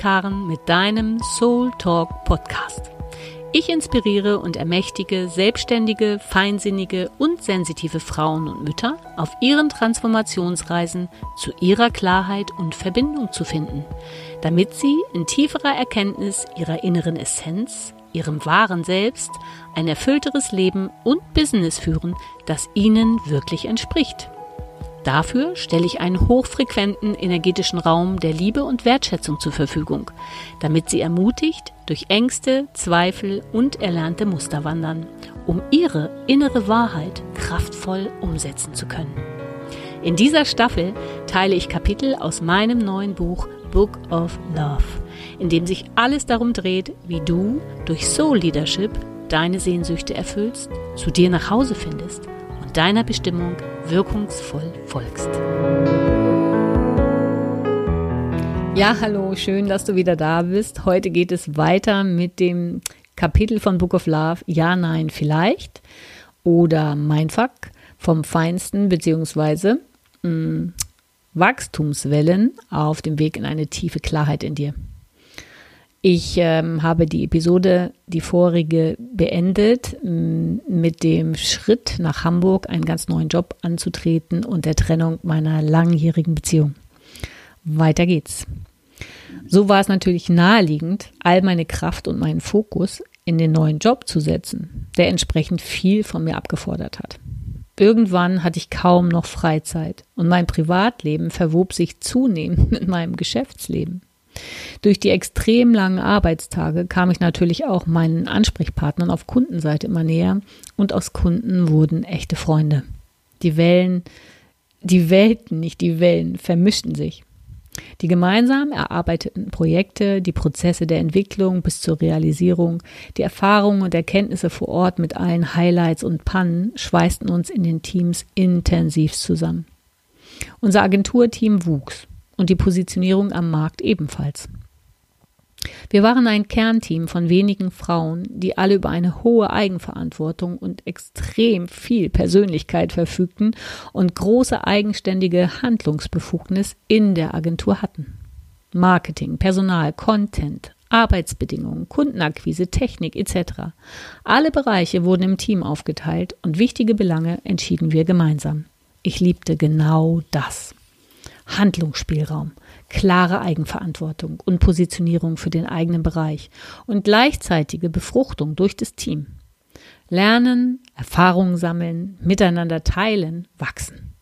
ist Karen mit deinem Soul Talk Podcast. Ich inspiriere und ermächtige selbstständige, feinsinnige und sensitive Frauen und Mütter auf ihren Transformationsreisen zu ihrer Klarheit und Verbindung zu finden, damit sie in tieferer Erkenntnis ihrer inneren Essenz, ihrem wahren Selbst, ein erfüllteres Leben und Business führen, das ihnen wirklich entspricht. Dafür stelle ich einen hochfrequenten energetischen Raum der Liebe und Wertschätzung zur Verfügung, damit Sie ermutigt durch Ängste, Zweifel und erlernte Muster wandern, um Ihre innere Wahrheit kraftvoll umsetzen zu können. In dieser Staffel teile ich Kapitel aus meinem neuen Buch Book of Love, in dem sich alles darum dreht, wie du durch Soul Leadership deine Sehnsüchte erfüllst, zu dir nach Hause findest deiner Bestimmung wirkungsvoll folgst. Ja, hallo, schön, dass du wieder da bist. Heute geht es weiter mit dem Kapitel von Book of Love Ja, Nein, Vielleicht oder Mindfuck vom Feinsten mh, mm, Wachstumswellen auf dem Weg in eine tiefe Klarheit in dir. Ich ähm, habe die Episode, die vorige, beendet mit dem Schritt nach Hamburg, einen ganz neuen Job anzutreten und der Trennung meiner langjährigen Beziehung. Weiter geht's. So war es natürlich naheliegend, all meine Kraft und meinen Fokus in den neuen Job zu setzen, der entsprechend viel von mir abgefordert hat. Irgendwann hatte ich kaum noch Freizeit und mein Privatleben verwob sich zunehmend mit meinem Geschäftsleben. Durch die extrem langen Arbeitstage kam ich natürlich auch meinen Ansprechpartnern auf Kundenseite immer näher und aus Kunden wurden echte Freunde. Die Wellen, die Welten, nicht die Wellen, vermischten sich. Die gemeinsam erarbeiteten Projekte, die Prozesse der Entwicklung bis zur Realisierung, die Erfahrungen und Erkenntnisse vor Ort mit allen Highlights und Pannen schweißten uns in den Teams intensiv zusammen. Unser Agenturteam wuchs und die Positionierung am Markt ebenfalls. Wir waren ein Kernteam von wenigen Frauen, die alle über eine hohe Eigenverantwortung und extrem viel Persönlichkeit verfügten und große eigenständige Handlungsbefugnis in der Agentur hatten. Marketing, Personal, Content, Arbeitsbedingungen, Kundenakquise, Technik etc. Alle Bereiche wurden im Team aufgeteilt und wichtige Belange entschieden wir gemeinsam. Ich liebte genau das. Handlungsspielraum, klare Eigenverantwortung und Positionierung für den eigenen Bereich und gleichzeitige Befruchtung durch das Team. Lernen, Erfahrungen sammeln, miteinander teilen, wachsen.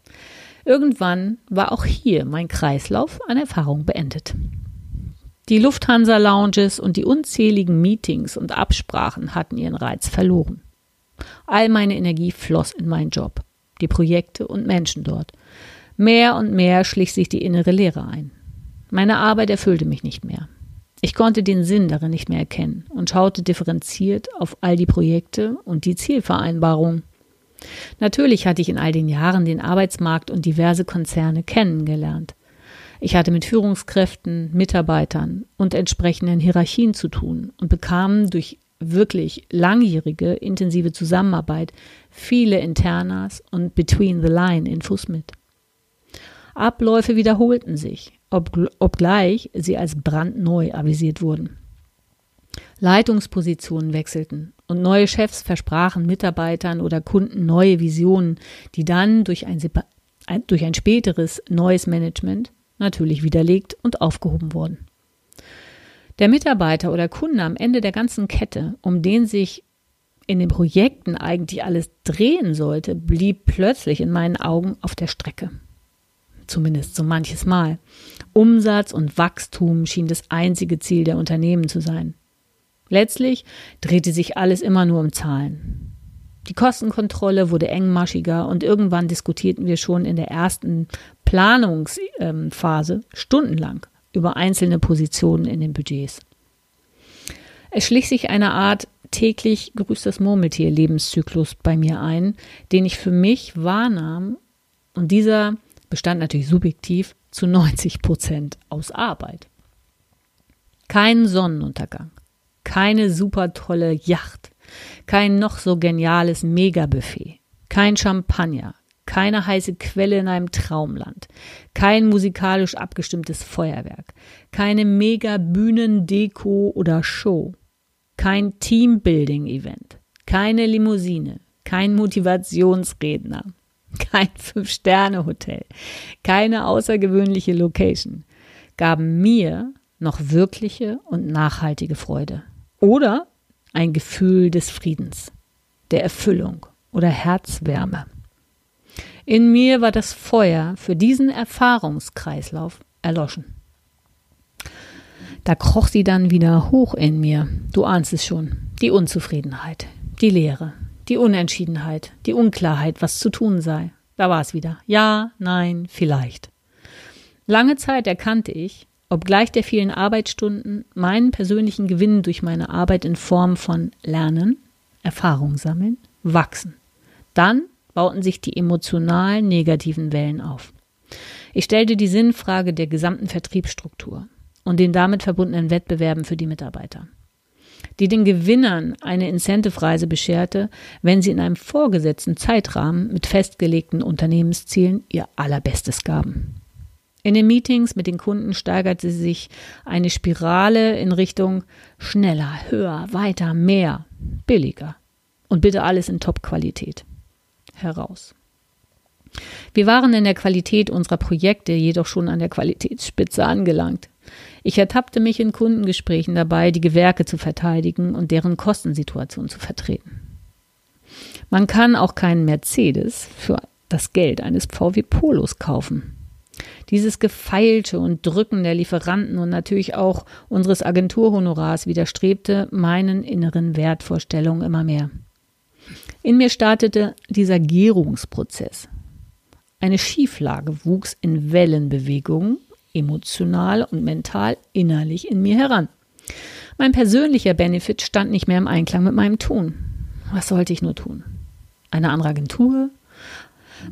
Irgendwann war auch hier mein Kreislauf an Erfahrung beendet. Die Lufthansa-Lounges und die unzähligen Meetings und Absprachen hatten ihren Reiz verloren. All meine Energie floss in meinen Job, die Projekte und Menschen dort. Mehr und mehr schlich sich die innere Leere ein. Meine Arbeit erfüllte mich nicht mehr. Ich konnte den Sinn darin nicht mehr erkennen und schaute differenziert auf all die Projekte und die Zielvereinbarungen. Natürlich hatte ich in all den Jahren den Arbeitsmarkt und diverse Konzerne kennengelernt. Ich hatte mit Führungskräften, Mitarbeitern und entsprechenden Hierarchien zu tun und bekam durch wirklich langjährige, intensive Zusammenarbeit viele Internas und Between the Line Infos mit. Abläufe wiederholten sich, ob, obgleich sie als brandneu avisiert wurden. Leitungspositionen wechselten und neue Chefs versprachen Mitarbeitern oder Kunden neue Visionen, die dann durch ein, durch ein späteres neues Management natürlich widerlegt und aufgehoben wurden. Der Mitarbeiter oder Kunde am Ende der ganzen Kette, um den sich in den Projekten eigentlich alles drehen sollte, blieb plötzlich in meinen Augen auf der Strecke zumindest so manches Mal. Umsatz und Wachstum schien das einzige Ziel der Unternehmen zu sein. Letztlich drehte sich alles immer nur um Zahlen. Die Kostenkontrolle wurde engmaschiger und irgendwann diskutierten wir schon in der ersten Planungsphase stundenlang über einzelne Positionen in den Budgets. Es schlich sich eine Art täglich grüßtes Murmeltier Lebenszyklus bei mir ein, den ich für mich wahrnahm und dieser bestand natürlich subjektiv zu 90 Prozent aus Arbeit. Kein Sonnenuntergang, keine super tolle Yacht, kein noch so geniales Megabuffet, kein Champagner, keine heiße Quelle in einem Traumland, kein musikalisch abgestimmtes Feuerwerk, keine mega Bühnendeko oder Show, kein Teambuilding-Event, keine Limousine, kein Motivationsredner, kein Fünf-Sterne-Hotel, keine außergewöhnliche Location, gaben mir noch wirkliche und nachhaltige Freude. Oder ein Gefühl des Friedens, der Erfüllung oder Herzwärme. In mir war das Feuer für diesen Erfahrungskreislauf erloschen. Da kroch sie dann wieder hoch in mir, du ahnst es schon, die Unzufriedenheit, die Leere, die Unentschiedenheit, die Unklarheit, was zu tun sei. Da war es wieder. Ja, nein, vielleicht. Lange Zeit erkannte ich, obgleich der vielen Arbeitsstunden, meinen persönlichen Gewinn durch meine Arbeit in Form von Lernen, Erfahrung sammeln, wachsen. Dann bauten sich die emotional negativen Wellen auf. Ich stellte die Sinnfrage der gesamten Vertriebsstruktur und den damit verbundenen Wettbewerben für die Mitarbeiter, die den Gewinnern eine Incentive-Reise bescherte, wenn sie in einem vorgesetzten Zeitrahmen mit festgelegten Unternehmenszielen ihr Allerbestes gaben. In den Meetings mit den Kunden steigerte sich eine Spirale in Richtung schneller, höher, weiter, mehr, billiger und bitte alles in Top-Qualität heraus. Wir waren in der Qualität unserer Projekte jedoch schon an der Qualitätsspitze angelangt. Ich ertappte mich in Kundengesprächen dabei, die Gewerke zu verteidigen und deren Kostensituation zu vertreten. Man kann auch keinen Mercedes für das Geld eines VW Polos kaufen. Dieses Gefeilte und Drücken der Lieferanten und natürlich auch unseres Agenturhonorars widerstrebte meinen inneren Wertvorstellungen immer mehr. In mir startete dieser Gärungsprozess. Eine Schieflage wuchs in Wellenbewegungen, emotional und mental innerlich in mir heran. Mein persönlicher Benefit stand nicht mehr im Einklang mit meinem Tun. Was sollte ich nur tun? Eine andere Agentur?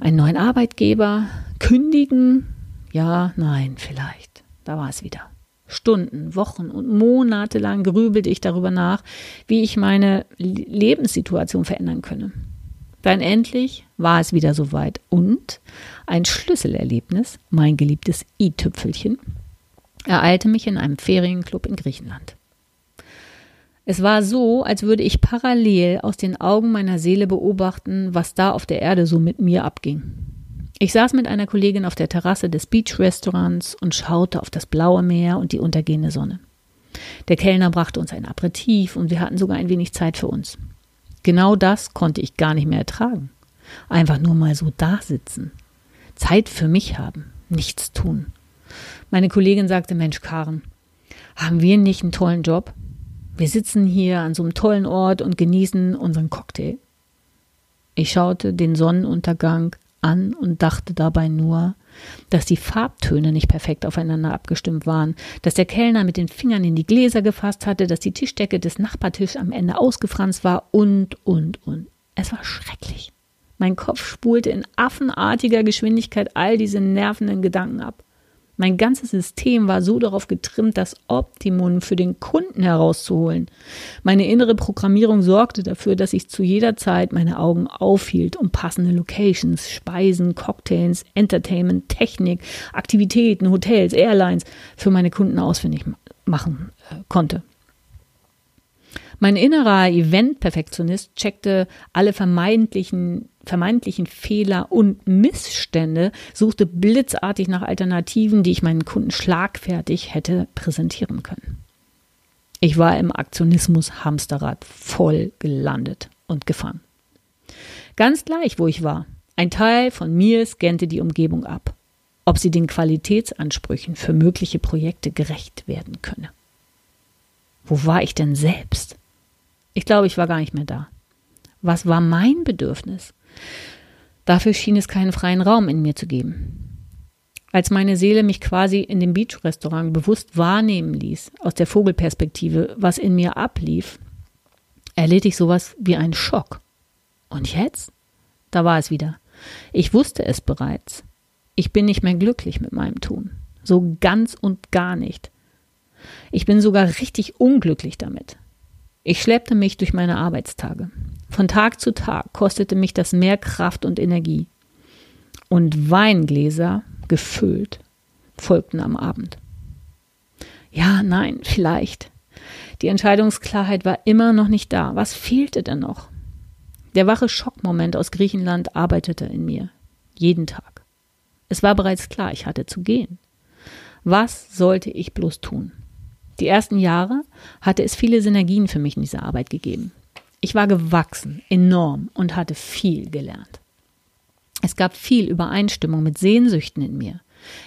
Einen neuen Arbeitgeber? Kündigen? Ja, nein, vielleicht. Da war es wieder. Stunden, Wochen und Monate lang grübelte ich darüber nach, wie ich meine Lebenssituation verändern könne. Dann endlich war es wieder soweit und ein Schlüsselerlebnis, mein geliebtes i-Tüpfelchen, ereilte mich in einem Ferienclub in Griechenland. Es war so, als würde ich parallel aus den Augen meiner Seele beobachten, was da auf der Erde so mit mir abging. Ich saß mit einer Kollegin auf der Terrasse des Beach-Restaurants und schaute auf das blaue Meer und die untergehende Sonne. Der Kellner brachte uns ein Aperitif und wir hatten sogar ein wenig Zeit für uns. Genau das konnte ich gar nicht mehr ertragen. Einfach nur mal so da sitzen. Zeit für mich haben, nichts tun. Meine Kollegin sagte, Mensch, Karen, haben wir nicht einen tollen Job? Wir sitzen hier an so einem tollen Ort und genießen unseren Cocktail. Ich schaute den Sonnenuntergang an und dachte dabei nur, dass die Farbtöne nicht perfekt aufeinander abgestimmt waren, dass der Kellner mit den Fingern in die Gläser gefasst hatte, dass die Tischdecke des Nachbartischs am Ende ausgefranst war und, und, und. Es war schrecklich. Mein Kopf spulte in affenartiger Geschwindigkeit all diese nervenden Gedanken ab. Mein ganzes System war so darauf getrimmt, das Optimum für den Kunden herauszuholen. Meine innere Programmierung sorgte dafür, dass ich zu jeder Zeit meine Augen aufhielt, um passende Locations, Speisen, Cocktails, Entertainment, Technik, Aktivitäten, Hotels, Airlines für meine Kunden ausfindig machen äh, konnte. Mein innerer Event-Perfektionist checkte alle vermeintlichen vermeintlichen Fehler und Missstände, suchte blitzartig nach Alternativen, die ich meinen Kunden schlagfertig hätte präsentieren können. Ich war im Aktionismus Hamsterrad voll gelandet und gefangen. Ganz gleich, wo ich war. Ein Teil von mir scannte die Umgebung ab, ob sie den Qualitätsansprüchen für mögliche Projekte gerecht werden könne. Wo war ich denn selbst? Ich glaube, ich war gar nicht mehr da. Was war mein Bedürfnis? Dafür schien es keinen freien Raum in mir zu geben. Als meine Seele mich quasi in dem Beach-Restaurant bewusst wahrnehmen ließ, aus der Vogelperspektive, was in mir ablief, erlitt ich sowas wie einen Schock. Und jetzt? Da war es wieder. Ich wusste es bereits. Ich bin nicht mehr glücklich mit meinem Tun. So ganz und gar nicht. Ich bin sogar richtig unglücklich damit. Ich schleppte mich durch meine Arbeitstage. Von Tag zu Tag kostete mich das mehr Kraft und Energie. und Weingläser gefüllt folgten am Abend. Ja, nein, vielleicht. Die Entscheidungsklarheit war immer noch nicht da. Was fehlte denn noch? Der wache Schockmoment aus Griechenland arbeitete in mir. Jeden Tag. Es war bereits klar, ich hatte zu gehen. Was sollte ich bloß tun? Die ersten Jahre hatte es viele Synergien für mich in dieser Arbeit gegeben. Ich war gewachsen, enorm und hatte viel gelernt. Es gab viel Übereinstimmung mit Sehnsüchten in mir.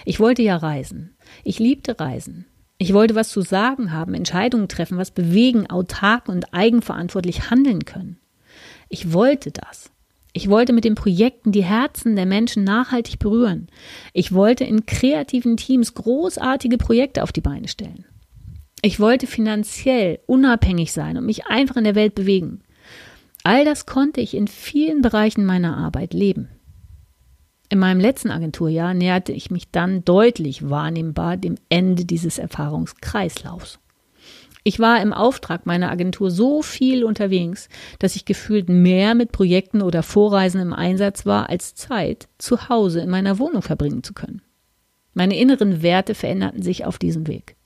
Ich wollte ja reisen. Ich liebte Reisen. Ich wollte was zu sagen haben, Entscheidungen treffen, was bewegen, autark und eigenverantwortlich handeln können. Ich wollte das. Ich wollte mit den Projekten die Herzen der Menschen nachhaltig berühren. Ich wollte in kreativen Teams großartige Projekte auf die Beine stellen. Ich wollte finanziell unabhängig sein und mich einfach in der Welt bewegen. All das konnte ich in vielen Bereichen meiner Arbeit leben. In meinem letzten Agenturjahr näherte ich mich dann deutlich wahrnehmbar dem Ende dieses Erfahrungskreislaufs. Ich war im Auftrag meiner Agentur so viel unterwegs, dass ich gefühlt mehr mit Projekten oder Vorreisen im Einsatz war, als Zeit zu Hause in meiner Wohnung verbringen zu können. Meine inneren Werte veränderten sich auf diesem Weg.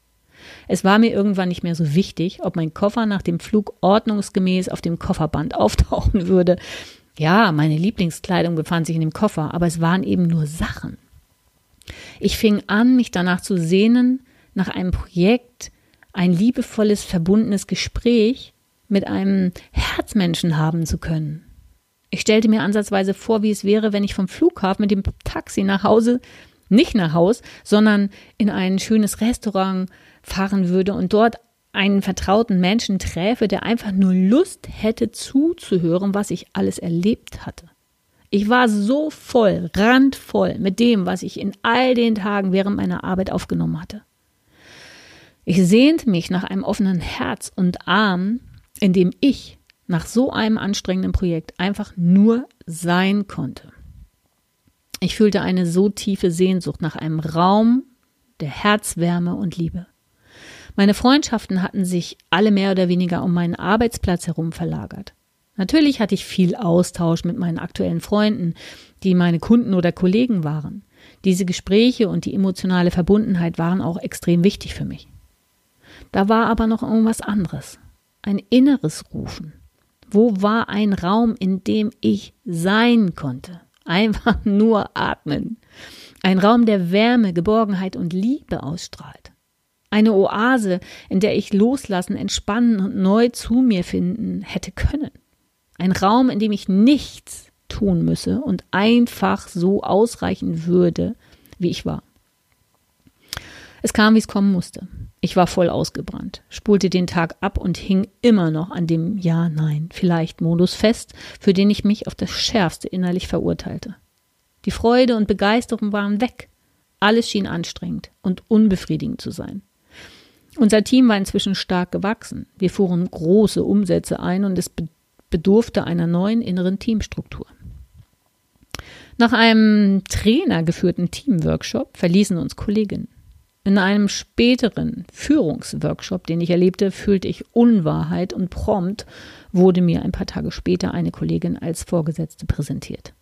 Es war mir irgendwann nicht mehr so wichtig, ob mein Koffer nach dem Flug ordnungsgemäß auf dem Kofferband auftauchen würde. Ja, meine Lieblingskleidung befand sich in dem Koffer, aber es waren eben nur Sachen. Ich fing an, mich danach zu sehnen, nach einem Projekt, ein liebevolles, verbundenes Gespräch mit einem Herzmenschen haben zu können. Ich stellte mir ansatzweise vor, wie es wäre, wenn ich vom Flughafen mit dem Taxi nach Hause, nicht nach Haus, sondern in ein schönes Restaurant fahren würde und dort einen vertrauten Menschen träfe, der einfach nur Lust hätte zuzuhören, was ich alles erlebt hatte. Ich war so voll, randvoll mit dem, was ich in all den Tagen während meiner Arbeit aufgenommen hatte. Ich sehnte mich nach einem offenen Herz und Arm, in dem ich nach so einem anstrengenden Projekt einfach nur sein konnte. Ich fühlte eine so tiefe Sehnsucht nach einem Raum der Herzwärme und Liebe. Meine Freundschaften hatten sich alle mehr oder weniger um meinen Arbeitsplatz herum verlagert. Natürlich hatte ich viel Austausch mit meinen aktuellen Freunden, die meine Kunden oder Kollegen waren. Diese Gespräche und die emotionale Verbundenheit waren auch extrem wichtig für mich. Da war aber noch irgendwas anderes. Ein inneres Rufen. Wo war ein Raum, in dem ich sein konnte? Einfach nur atmen. Ein Raum, der Wärme, Geborgenheit und Liebe ausstrahlt. Eine Oase, in der ich loslassen, entspannen und neu zu mir finden hätte können. Ein Raum, in dem ich nichts tun müsse und einfach so ausreichen würde, wie ich war. Es kam, wie es kommen musste. Ich war voll ausgebrannt, spulte den Tag ab und hing immer noch an dem Ja, Nein, vielleicht Modus fest, für den ich mich auf das Schärfste innerlich verurteilte. Die Freude und Begeisterung waren weg. Alles schien anstrengend und unbefriedigend zu sein. Unser Team war inzwischen stark gewachsen. Wir fuhren große Umsätze ein und es bedurfte einer neuen inneren Teamstruktur. Nach einem trainergeführten Teamworkshop verließen uns Kolleginnen. In einem späteren Führungsworkshop, den ich erlebte, fühlte ich Unwahrheit und prompt wurde mir ein paar Tage später eine Kollegin als Vorgesetzte präsentiert.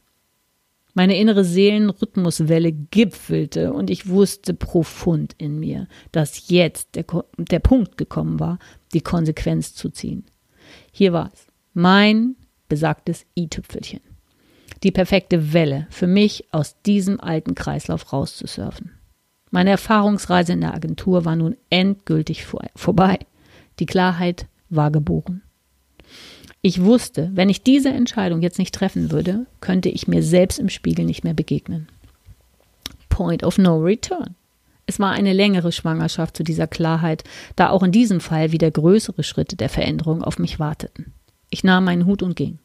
Meine innere Seelenrhythmuswelle gipfelte und ich wusste profund in mir, dass jetzt der, der Punkt gekommen war, die Konsequenz zu ziehen. Hier war es. Mein besagtes i-Tüpfelchen. Die perfekte Welle für mich aus diesem alten Kreislauf rauszusurfen. Meine Erfahrungsreise in der Agentur war nun endgültig vor, vorbei. Die Klarheit war geboren. Ich wusste, wenn ich diese Entscheidung jetzt nicht treffen würde, könnte ich mir selbst im Spiegel nicht mehr begegnen. Point of no return. Es war eine längere Schwangerschaft zu dieser Klarheit, da auch in diesem Fall wieder größere Schritte der Veränderung auf mich warteten. Ich nahm meinen Hut und ging.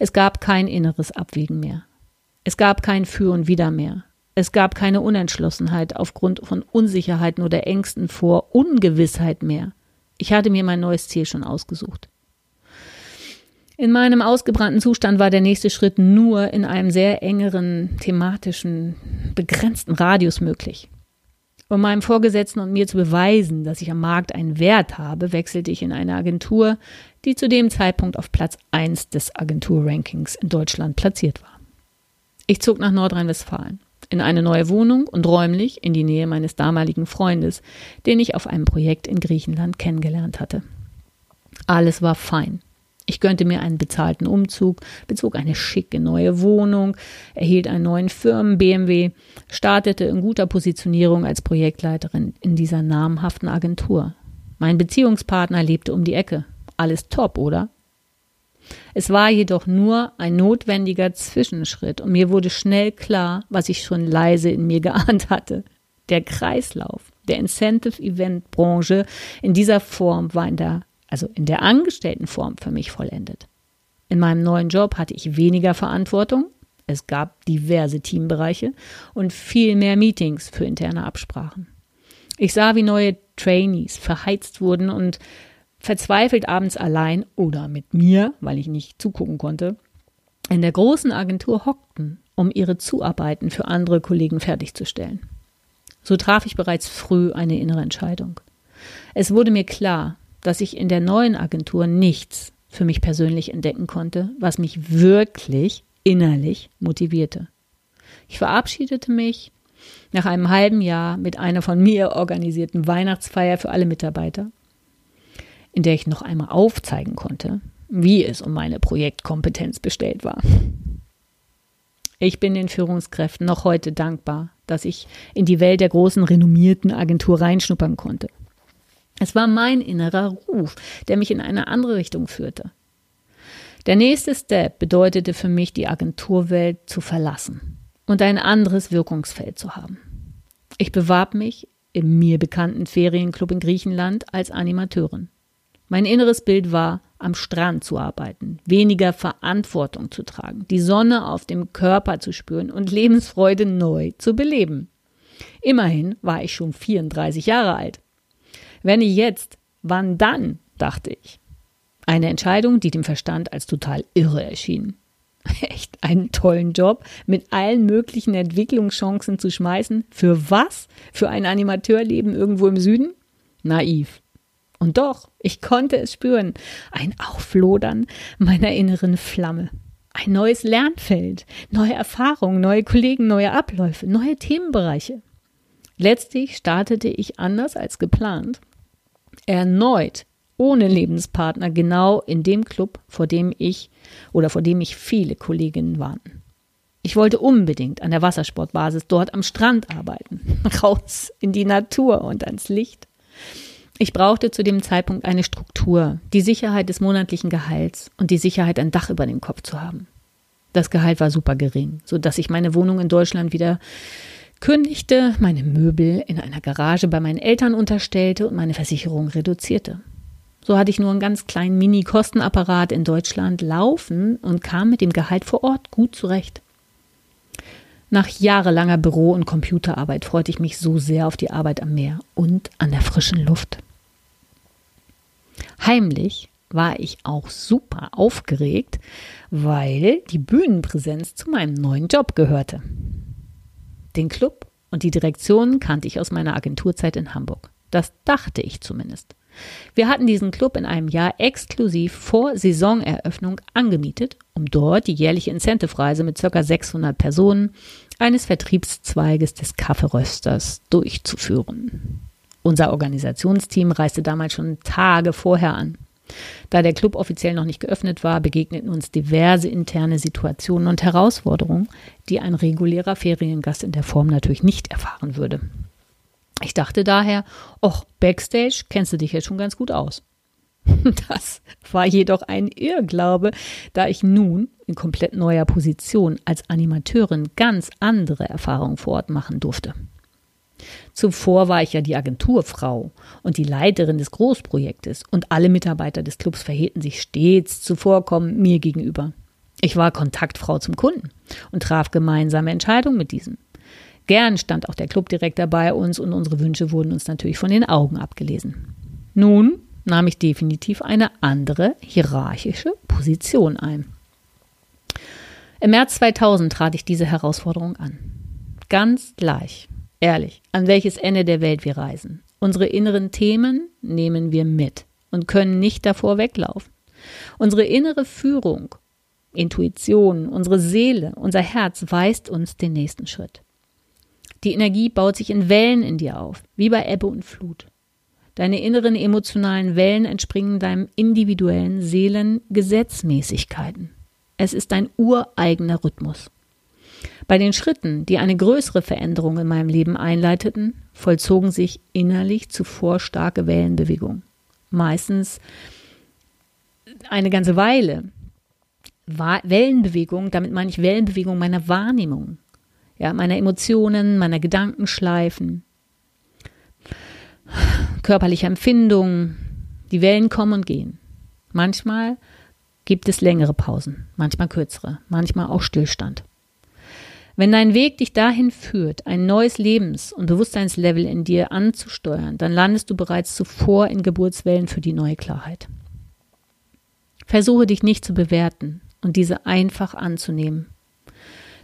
Es gab kein inneres Abwägen mehr. Es gab kein Für und Wider mehr. Es gab keine Unentschlossenheit aufgrund von Unsicherheiten oder Ängsten vor Ungewissheit mehr. Ich hatte mir mein neues Ziel schon ausgesucht. In meinem ausgebrannten Zustand war der nächste Schritt nur in einem sehr engeren, thematischen, begrenzten Radius möglich. Um meinem Vorgesetzten und mir zu beweisen, dass ich am Markt einen Wert habe, wechselte ich in eine Agentur, die zu dem Zeitpunkt auf Platz 1 des Agenturrankings in Deutschland platziert war. Ich zog nach Nordrhein-Westfalen in eine neue Wohnung und räumlich in die Nähe meines damaligen Freundes, den ich auf einem Projekt in Griechenland kennengelernt hatte. Alles war fein. Ich gönnte mir einen bezahlten Umzug, bezog eine schicke neue Wohnung, erhielt einen neuen Firmen-BMW, startete in guter Positionierung als Projektleiterin in dieser namhaften Agentur. Mein Beziehungspartner lebte um die Ecke. Alles top, oder? Es war jedoch nur ein notwendiger Zwischenschritt und mir wurde schnell klar, was ich schon leise in mir geahnt hatte. Der Kreislauf der Incentive-Event-Branche in dieser Form war in der also in der Angestelltenform für mich vollendet. In meinem neuen Job hatte ich weniger Verantwortung, es gab diverse Teambereiche und viel mehr Meetings für interne Absprachen. Ich sah, wie neue Trainees verheizt wurden und verzweifelt abends allein oder mit mir, weil ich nicht zugucken konnte, in der großen Agentur hockten, um ihre Zuarbeiten für andere Kollegen fertigzustellen. So traf ich bereits früh eine innere Entscheidung. Es wurde mir klar, dass ich in der neuen Agentur nichts für mich persönlich entdecken konnte, was mich wirklich innerlich motivierte. Ich verabschiedete mich nach einem halben Jahr mit einer von mir organisierten Weihnachtsfeier für alle Mitarbeiter, in der ich noch einmal aufzeigen konnte, wie es um meine Projektkompetenz bestellt war. Ich bin den Führungskräften noch heute dankbar, dass ich in die Welt der großen renommierten Agentur reinschnuppern konnte. Es war mein innerer Ruf, der mich in eine andere Richtung führte. Der nächste Step bedeutete für mich, die Agenturwelt zu verlassen und ein anderes Wirkungsfeld zu haben. Ich bewarb mich im mir bekannten Ferienclub in Griechenland als Animateurin. Mein inneres Bild war, am Strand zu arbeiten, weniger Verantwortung zu tragen, die Sonne auf dem Körper zu spüren und Lebensfreude neu zu beleben. Immerhin war ich schon 34 Jahre alt. Wenn nicht jetzt, wann dann? dachte ich. Eine Entscheidung, die dem Verstand als total irre erschien. Echt einen tollen Job mit allen möglichen Entwicklungschancen zu schmeißen. Für was? Für ein Animateurleben irgendwo im Süden? Naiv. Und doch, ich konnte es spüren. Ein Auflodern meiner inneren Flamme. Ein neues Lernfeld, neue Erfahrungen, neue Kollegen, neue Abläufe, neue Themenbereiche. Letztlich startete ich anders als geplant erneut ohne Lebenspartner genau in dem Club, vor dem ich oder vor dem ich viele Kolleginnen warnten. Ich wollte unbedingt an der Wassersportbasis dort am Strand arbeiten, raus in die Natur und ans Licht. Ich brauchte zu dem Zeitpunkt eine Struktur, die Sicherheit des monatlichen Gehalts und die Sicherheit, ein Dach über dem Kopf zu haben. Das Gehalt war super gering, so dass ich meine Wohnung in Deutschland wieder kündigte, meine Möbel in einer Garage bei meinen Eltern unterstellte und meine Versicherung reduzierte. So hatte ich nur einen ganz kleinen Mini-Kostenapparat in Deutschland laufen und kam mit dem Gehalt vor Ort gut zurecht. Nach jahrelanger Büro- und Computerarbeit freute ich mich so sehr auf die Arbeit am Meer und an der frischen Luft. Heimlich war ich auch super aufgeregt, weil die Bühnenpräsenz zu meinem neuen Job gehörte. Den Club und die Direktion kannte ich aus meiner Agenturzeit in Hamburg. Das dachte ich zumindest. Wir hatten diesen Club in einem Jahr exklusiv vor Saisoneröffnung angemietet, um dort die jährliche Incentive-Reise mit ca. 600 Personen eines Vertriebszweiges des Kaffeerösters durchzuführen. Unser Organisationsteam reiste damals schon Tage vorher an. Da der Club offiziell noch nicht geöffnet war, begegneten uns diverse interne Situationen und Herausforderungen, die ein regulärer Feriengast in der Form natürlich nicht erfahren würde. Ich dachte daher, och, Backstage kennst du dich jetzt schon ganz gut aus. Das war jedoch ein Irrglaube, da ich nun in komplett neuer Position als Animateurin ganz andere Erfahrungen vor Ort machen durfte. Zuvor war ich ja die Agenturfrau und die Leiterin des Großprojektes und alle Mitarbeiter des Clubs verhielten sich stets zuvorkommen mir gegenüber. Ich war Kontaktfrau zum Kunden und traf gemeinsame Entscheidungen mit diesem. Gern stand auch der Clubdirektor bei uns und unsere Wünsche wurden uns natürlich von den Augen abgelesen. Nun nahm ich definitiv eine andere hierarchische Position ein. Im März 2000 trat ich diese Herausforderung an. Ganz gleich, Ehrlich, an welches Ende der Welt wir reisen. Unsere inneren Themen nehmen wir mit und können nicht davor weglaufen. Unsere innere Führung Intuition, unsere Seele, unser Herz weist uns den nächsten Schritt. Die Energie baut sich in Wellen in dir auf, wie bei Ebbe und Flut. Deine inneren emotionalen Wellen entspringen deinem individuellen Seelengesetzmäßigkeiten. Es ist dein ureigener Rhythmus. Bei den Schritten, die eine größere Veränderung in meinem Leben einleiteten, vollzogen sich innerlich zuvor starke Wellenbewegungen. Meistens eine ganze Weile. Wellenbewegung, damit meine ich Wellenbewegung meiner Wahrnehmung, ja, meiner Emotionen, meiner Gedankenschleifen, körperlicher Empfindungen. Die Wellen kommen und gehen. Manchmal gibt es längere Pausen, manchmal kürzere, manchmal auch Stillstand. Wenn dein Weg dich dahin führt, ein neues Lebens- und Bewusstseinslevel in dir anzusteuern, dann landest du bereits zuvor in Geburtswellen für die neue Klarheit. Versuche dich nicht zu bewerten und diese einfach anzunehmen.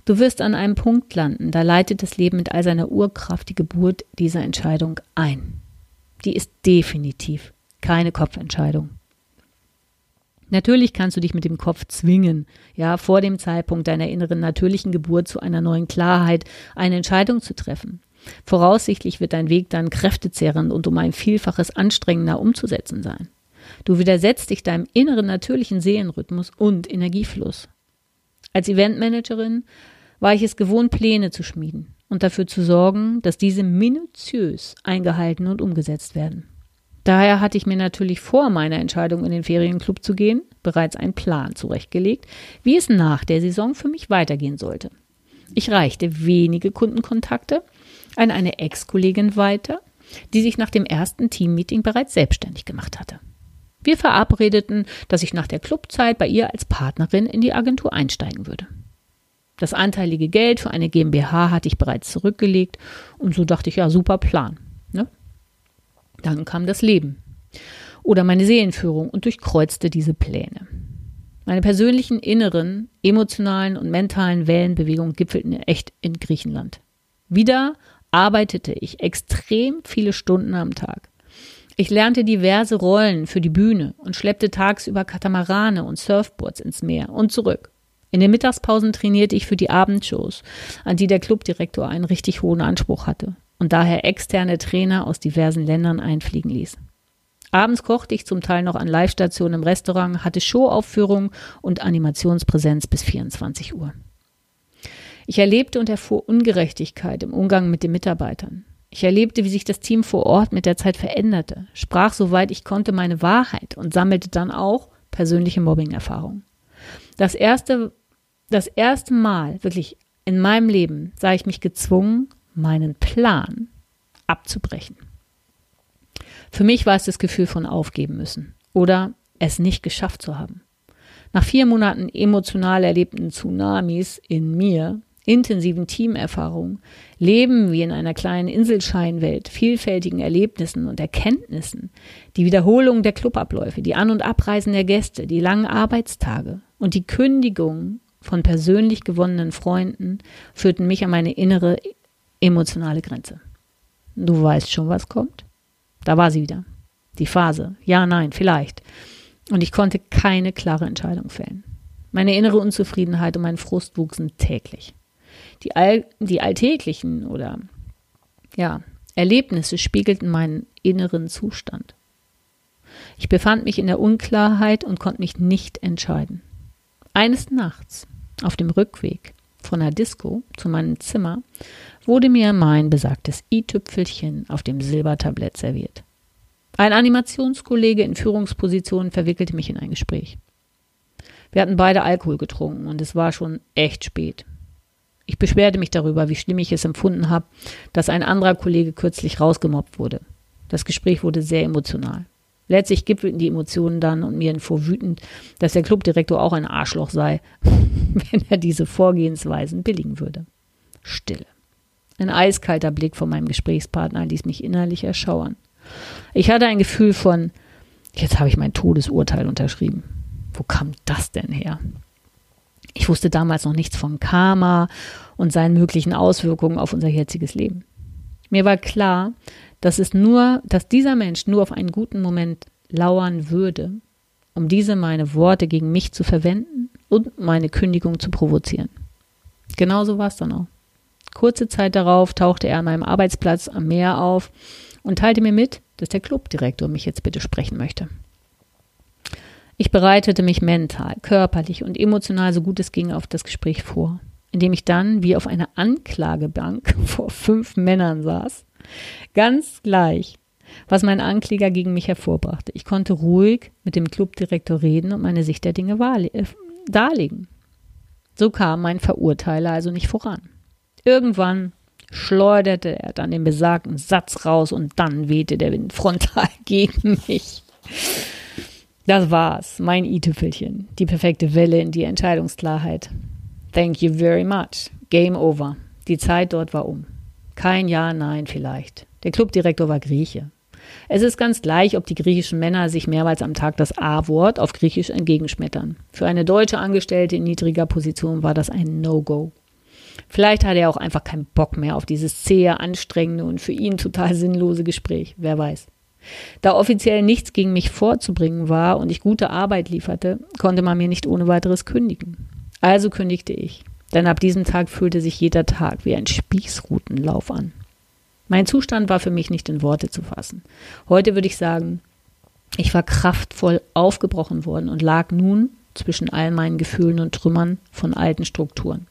Du wirst an einem Punkt landen, da leitet das Leben mit all seiner Urkraft die Geburt dieser Entscheidung ein. Die ist definitiv keine Kopfentscheidung. Natürlich kannst du dich mit dem Kopf zwingen, ja, vor dem Zeitpunkt deiner inneren natürlichen Geburt zu einer neuen Klarheit eine Entscheidung zu treffen. Voraussichtlich wird dein Weg dann kräftezehrend und um ein Vielfaches anstrengender umzusetzen sein. Du widersetzt dich deinem inneren natürlichen Seelenrhythmus und Energiefluss. Als Eventmanagerin war ich es gewohnt, Pläne zu schmieden und dafür zu sorgen, dass diese minutiös eingehalten und umgesetzt werden. Daher hatte ich mir natürlich vor meiner Entscheidung, in den Ferienclub zu gehen, bereits einen Plan zurechtgelegt, wie es nach der Saison für mich weitergehen sollte. Ich reichte wenige Kundenkontakte an eine Ex-Kollegin weiter, die sich nach dem ersten Teammeeting bereits selbstständig gemacht hatte. Wir verabredeten, dass ich nach der Clubzeit bei ihr als Partnerin in die Agentur einsteigen würde. Das anteilige Geld für eine GmbH hatte ich bereits zurückgelegt und so dachte ich, ja, super Plan. Ne? Dann kam das Leben oder meine Seelenführung und durchkreuzte diese Pläne. Meine persönlichen inneren, emotionalen und mentalen Wellenbewegungen gipfelten echt in Griechenland. Wieder arbeitete ich extrem viele Stunden am Tag. Ich lernte diverse Rollen für die Bühne und schleppte tagsüber Katamarane und Surfboards ins Meer und zurück. In den Mittagspausen trainierte ich für die Abendshows, an die der Clubdirektor einen richtig hohen Anspruch hatte und daher externe Trainer aus diversen Ländern einfliegen ließ. Abends kochte ich zum Teil noch an Live-Stationen im Restaurant, hatte Showaufführungen und Animationspräsenz bis 24 Uhr. Ich erlebte und erfuhr Ungerechtigkeit im Umgang mit den Mitarbeitern. Ich erlebte, wie sich das Team vor Ort mit der Zeit veränderte, sprach soweit ich konnte meine Wahrheit und sammelte dann auch persönliche Mobbing-Erfahrungen. Das erste, das erste Mal wirklich in meinem Leben sah ich mich gezwungen, meinen Plan abzubrechen. Für mich war es das Gefühl von aufgeben müssen oder es nicht geschafft zu haben. Nach vier Monaten emotional erlebten Tsunamis in mir, intensiven Teamerfahrungen, Leben wie in einer kleinen Inselscheinwelt, vielfältigen Erlebnissen und Erkenntnissen, die Wiederholung der Clubabläufe, die An- und Abreisen der Gäste, die langen Arbeitstage und die Kündigung von persönlich gewonnenen Freunden führten mich an meine innere emotionale Grenze. Du weißt schon, was kommt? Da war sie wieder. Die Phase. Ja, nein, vielleicht. Und ich konnte keine klare Entscheidung fällen. Meine innere Unzufriedenheit und mein Frust wuchsen täglich. Die, all, die alltäglichen oder ja, Erlebnisse spiegelten meinen inneren Zustand. Ich befand mich in der Unklarheit und konnte mich nicht entscheiden. Eines Nachts, auf dem Rückweg von der Disco zu meinem Zimmer, wurde mir mein besagtes i-Tüpfelchen auf dem Silbertablett serviert. Ein Animationskollege in Führungspositionen verwickelte mich in ein Gespräch. Wir hatten beide Alkohol getrunken und es war schon echt spät. Ich beschwerte mich darüber, wie schlimm ich es empfunden habe, dass ein anderer Kollege kürzlich rausgemobbt wurde. Das Gespräch wurde sehr emotional. Letztlich gipfelten die Emotionen dann und mir entfuhr wütend, dass der Clubdirektor auch ein Arschloch sei, wenn er diese Vorgehensweisen billigen würde. Stille. Ein eiskalter Blick von meinem Gesprächspartner ließ mich innerlich erschauern. Ich hatte ein Gefühl von, jetzt habe ich mein Todesurteil unterschrieben. Wo kam das denn her? Ich wusste damals noch nichts von Karma und seinen möglichen Auswirkungen auf unser jetziges Leben. Mir war klar, dass es nur, dass dieser Mensch nur auf einen guten Moment lauern würde, um diese meine Worte gegen mich zu verwenden und meine Kündigung zu provozieren. Genauso war es dann auch. Kurze Zeit darauf tauchte er an meinem Arbeitsplatz am Meer auf und teilte mir mit, dass der Clubdirektor mich jetzt bitte sprechen möchte. Ich bereitete mich mental, körperlich und emotional so gut es ging auf das Gespräch vor, indem ich dann wie auf einer Anklagebank vor fünf Männern saß. Ganz gleich, was mein Ankläger gegen mich hervorbrachte. Ich konnte ruhig mit dem Clubdirektor reden und meine Sicht der Dinge äh, darlegen. So kam mein Verurteiler also nicht voran. Irgendwann schleuderte er dann den besagten Satz raus und dann wehte der Wind frontal gegen mich. Das war's, mein i-Tüpfelchen. Die perfekte Welle in die Entscheidungsklarheit. Thank you very much. Game over. Die Zeit dort war um. Kein Ja, nein, vielleicht. Der Clubdirektor war Grieche. Es ist ganz gleich, ob die griechischen Männer sich mehrmals am Tag das A-Wort auf Griechisch entgegenschmettern. Für eine deutsche Angestellte in niedriger Position war das ein No-Go. Vielleicht hatte er auch einfach keinen Bock mehr auf dieses zähe, anstrengende und für ihn total sinnlose Gespräch. Wer weiß. Da offiziell nichts gegen mich vorzubringen war und ich gute Arbeit lieferte, konnte man mir nicht ohne weiteres kündigen. Also kündigte ich, denn ab diesem Tag fühlte sich jeder Tag wie ein Spießrutenlauf an. Mein Zustand war für mich nicht in Worte zu fassen. Heute würde ich sagen, ich war kraftvoll aufgebrochen worden und lag nun zwischen all meinen Gefühlen und Trümmern von alten Strukturen.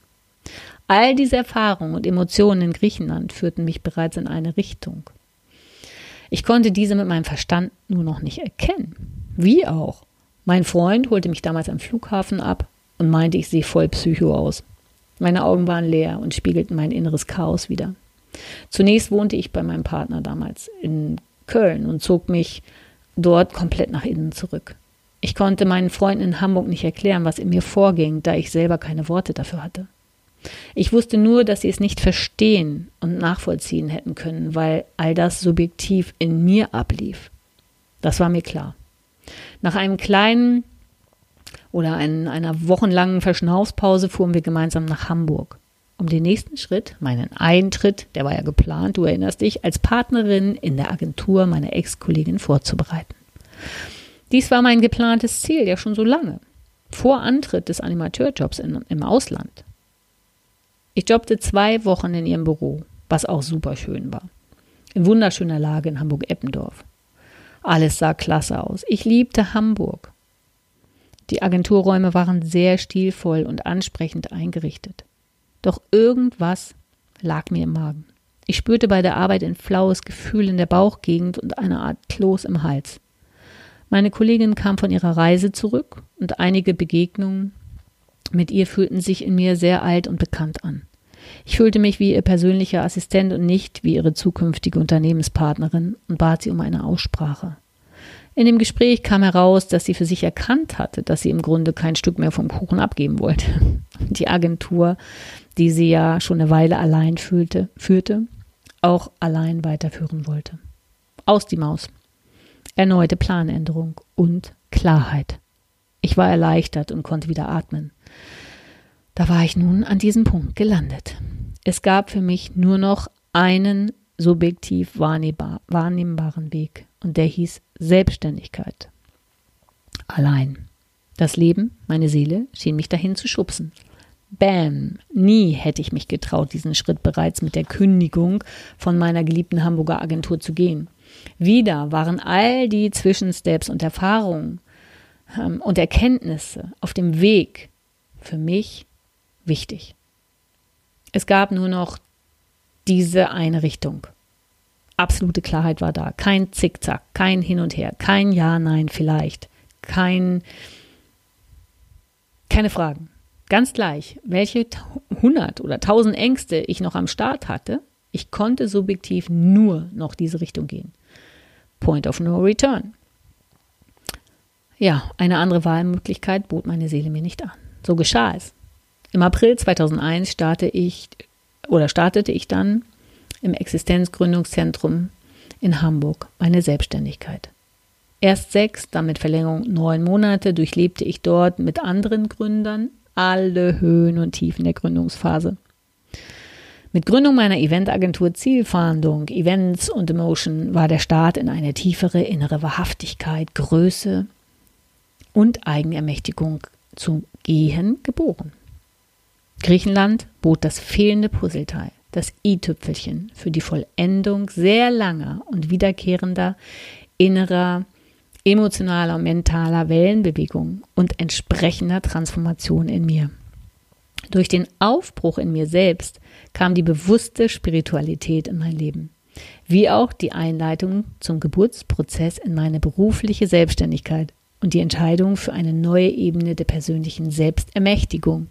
All diese Erfahrungen und Emotionen in Griechenland führten mich bereits in eine Richtung. Ich konnte diese mit meinem Verstand nur noch nicht erkennen. Wie auch. Mein Freund holte mich damals am Flughafen ab und meinte, ich sehe voll Psycho aus. Meine Augen waren leer und spiegelten mein inneres Chaos wieder. Zunächst wohnte ich bei meinem Partner damals in Köln und zog mich dort komplett nach innen zurück. Ich konnte meinen Freunden in Hamburg nicht erklären, was in mir vorging, da ich selber keine Worte dafür hatte. Ich wusste nur, dass sie es nicht verstehen und nachvollziehen hätten können, weil all das subjektiv in mir ablief. Das war mir klar. Nach einem kleinen oder ein, einer wochenlangen Verschnaufspause fuhren wir gemeinsam nach Hamburg, um den nächsten Schritt, meinen Eintritt, der war ja geplant, du erinnerst dich, als Partnerin in der Agentur meiner Ex-Kollegin vorzubereiten. Dies war mein geplantes Ziel ja schon so lange, vor Antritt des Animateurjobs in, im Ausland. Ich jobbte zwei Wochen in ihrem Büro, was auch super schön war. In wunderschöner Lage in Hamburg-Eppendorf. Alles sah klasse aus. Ich liebte Hamburg. Die Agenturräume waren sehr stilvoll und ansprechend eingerichtet. Doch irgendwas lag mir im Magen. Ich spürte bei der Arbeit ein flaues Gefühl in der Bauchgegend und eine Art Kloß im Hals. Meine Kollegin kam von ihrer Reise zurück und einige Begegnungen mit ihr fühlten sich in mir sehr alt und bekannt an. Ich fühlte mich wie ihr persönlicher Assistent und nicht wie ihre zukünftige Unternehmenspartnerin und bat sie um eine Aussprache. In dem Gespräch kam heraus, dass sie für sich erkannt hatte, dass sie im Grunde kein Stück mehr vom Kuchen abgeben wollte. Die Agentur, die sie ja schon eine Weile allein fühlte, führte, auch allein weiterführen wollte. Aus die Maus. Erneute Planänderung und Klarheit. Ich war erleichtert und konnte wieder atmen. Da war ich nun an diesem Punkt gelandet. Es gab für mich nur noch einen subjektiv wahrnehmbar, wahrnehmbaren Weg und der hieß Selbstständigkeit. Allein. Das Leben, meine Seele, schien mich dahin zu schubsen. Bam! Nie hätte ich mich getraut, diesen Schritt bereits mit der Kündigung von meiner geliebten Hamburger Agentur zu gehen. Wieder waren all die Zwischensteps und Erfahrungen ähm, und Erkenntnisse auf dem Weg für mich wichtig. Es gab nur noch diese eine Richtung. Absolute Klarheit war da. Kein Zickzack, kein Hin und Her, kein Ja, Nein, vielleicht, kein, keine Fragen. Ganz gleich, welche 100 oder 1000 Ängste ich noch am Start hatte, ich konnte subjektiv nur noch diese Richtung gehen. Point of no return. Ja, eine andere Wahlmöglichkeit bot meine Seele mir nicht an. So geschah es. Im April 2001 starte ich, oder startete ich dann im Existenzgründungszentrum in Hamburg meine Selbstständigkeit. Erst sechs, dann mit Verlängerung neun Monate durchlebte ich dort mit anderen Gründern alle Höhen und Tiefen der Gründungsphase. Mit Gründung meiner Eventagentur Zielfahndung, Events und Emotion war der Start in eine tiefere innere Wahrhaftigkeit, Größe und Eigenermächtigung zu gehen geboren. Griechenland bot das fehlende Puzzleteil, das i-Tüpfelchen für die Vollendung sehr langer und wiederkehrender innerer, emotionaler, mentaler Wellenbewegung und entsprechender Transformation in mir. Durch den Aufbruch in mir selbst kam die bewusste Spiritualität in mein Leben, wie auch die Einleitung zum Geburtsprozess in meine berufliche Selbstständigkeit und die Entscheidung für eine neue Ebene der persönlichen Selbstermächtigung.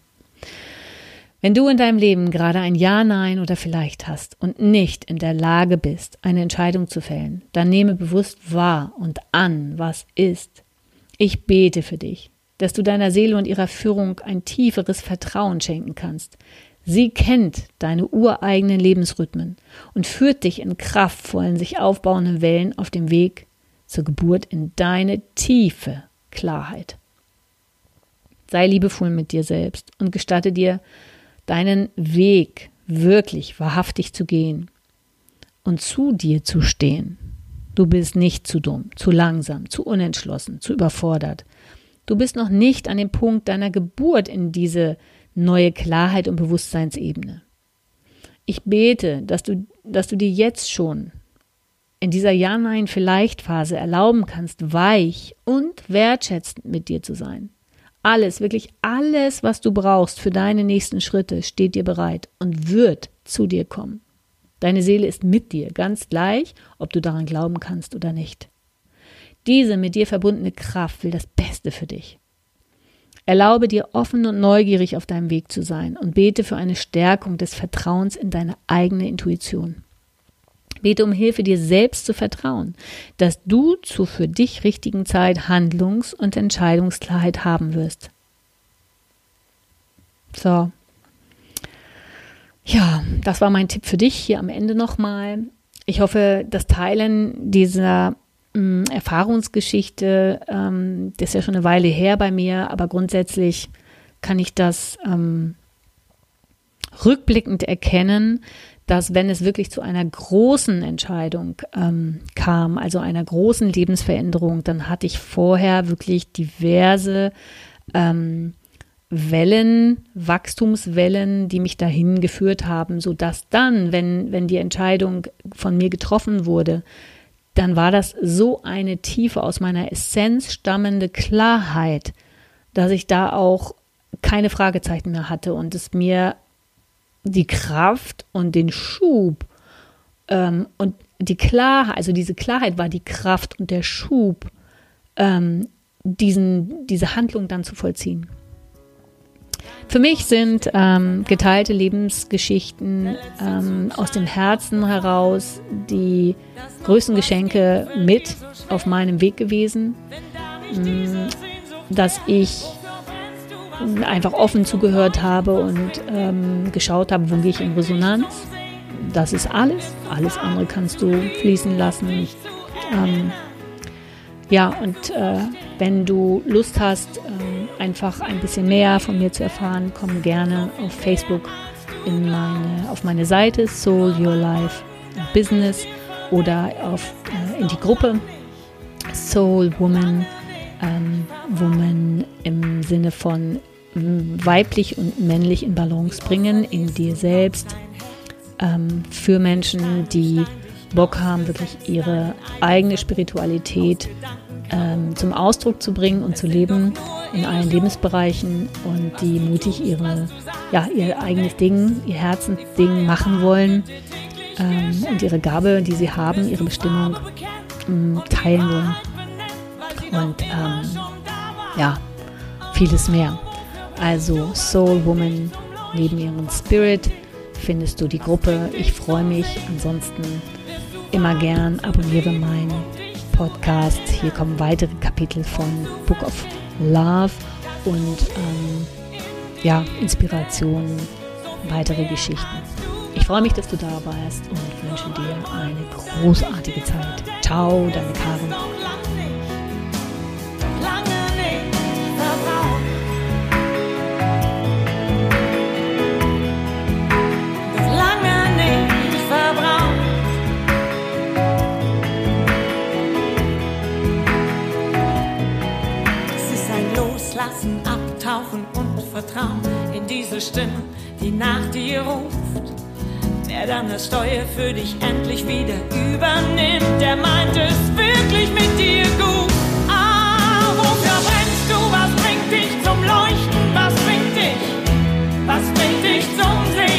Wenn du in deinem Leben gerade ein Ja, Nein oder vielleicht hast und nicht in der Lage bist, eine Entscheidung zu fällen, dann nehme bewusst wahr und an, was ist. Ich bete für dich, dass du deiner Seele und ihrer Führung ein tieferes Vertrauen schenken kannst. Sie kennt deine ureigenen Lebensrhythmen und führt dich in kraftvollen, sich aufbauenden Wellen auf dem Weg zur Geburt in deine tiefe Klarheit. Sei liebevoll mit dir selbst und gestatte dir, deinen Weg wirklich wahrhaftig zu gehen und zu dir zu stehen. Du bist nicht zu dumm, zu langsam, zu unentschlossen, zu überfordert. Du bist noch nicht an dem Punkt deiner Geburt in diese neue Klarheit und Bewusstseinsebene. Ich bete, dass du, dass du dir jetzt schon in dieser Ja-Nein-Vielleicht-Phase erlauben kannst, weich und wertschätzend mit dir zu sein. Alles, wirklich alles, was du brauchst für deine nächsten Schritte, steht dir bereit und wird zu dir kommen. Deine Seele ist mit dir, ganz gleich, ob du daran glauben kannst oder nicht. Diese mit dir verbundene Kraft will das Beste für dich. Erlaube dir offen und neugierig auf deinem Weg zu sein und bete für eine Stärkung des Vertrauens in deine eigene Intuition. Bete um Hilfe, dir selbst zu vertrauen, dass du zur für dich richtigen Zeit Handlungs- und Entscheidungsklarheit haben wirst. So. Ja, das war mein Tipp für dich hier am Ende nochmal. Ich hoffe, das Teilen dieser mh, mm, Erfahrungsgeschichte, ähm, das ist ja schon eine Weile her bei mir, aber grundsätzlich kann ich das ähm, rückblickend erkennen, dass wenn es wirklich zu einer großen Entscheidung ähm, kam, also einer großen Lebensveränderung, dann hatte ich vorher wirklich diverse ähm, Wellen, Wachstumswellen, die mich dahin geführt haben, so dass dann, wenn, wenn die Entscheidung von mir getroffen wurde, dann war das so eine tiefe, aus meiner Essenz stammende Klarheit, dass ich da auch keine Fragezeichen mehr hatte und es mir die Kraft und den Schub ähm, und die Klarheit, also diese Klarheit war die Kraft und der Schub, ähm, diesen, diese Handlung dann zu vollziehen. Für mich sind ähm, geteilte Lebensgeschichten ähm, aus dem Herzen heraus die größten Geschenke mit auf meinem Weg gewesen, mm, dass ich einfach offen zugehört habe und ähm, geschaut habe, wo gehe ich in Resonanz. Das ist alles. Alles andere kannst du fließen lassen. Ähm, ja, und äh, wenn du Lust hast, äh, einfach ein bisschen mehr von mir zu erfahren, komm gerne auf Facebook in meine, auf meine Seite Soul Your Life Business oder auf, äh, in die Gruppe Soul Woman ähm, Woman im Sinne von weiblich und männlich in Balance bringen, in dir selbst, ähm, für Menschen, die Bock haben, wirklich ihre eigene Spiritualität ähm, zum Ausdruck zu bringen und zu leben in allen Lebensbereichen und die mutig ihre, ja, ihr eigenes Ding, ihr Herzensding machen wollen ähm, und ihre Gabe, die sie haben, ihre Bestimmung ähm, teilen wollen. Und ähm, ja, vieles mehr. Also Soul Woman neben ihrem Spirit findest du die Gruppe. Ich freue mich. Ansonsten immer gern abonniere meinen Podcast. Hier kommen weitere Kapitel von Book of Love und ähm, ja, Inspirationen, weitere Geschichten. Ich freue mich, dass du da warst und wünsche dir eine großartige Zeit. Ciao, deine Karin. Vertrauen in diese Stimme, die nach dir ruft. Wer dann das Steuer für dich endlich wieder übernimmt, der meint es wirklich mit dir gut. Ah, wofür brennst du? Was bringt dich zum Leuchten? Was bringt dich? Was bringt dich zum Sehen?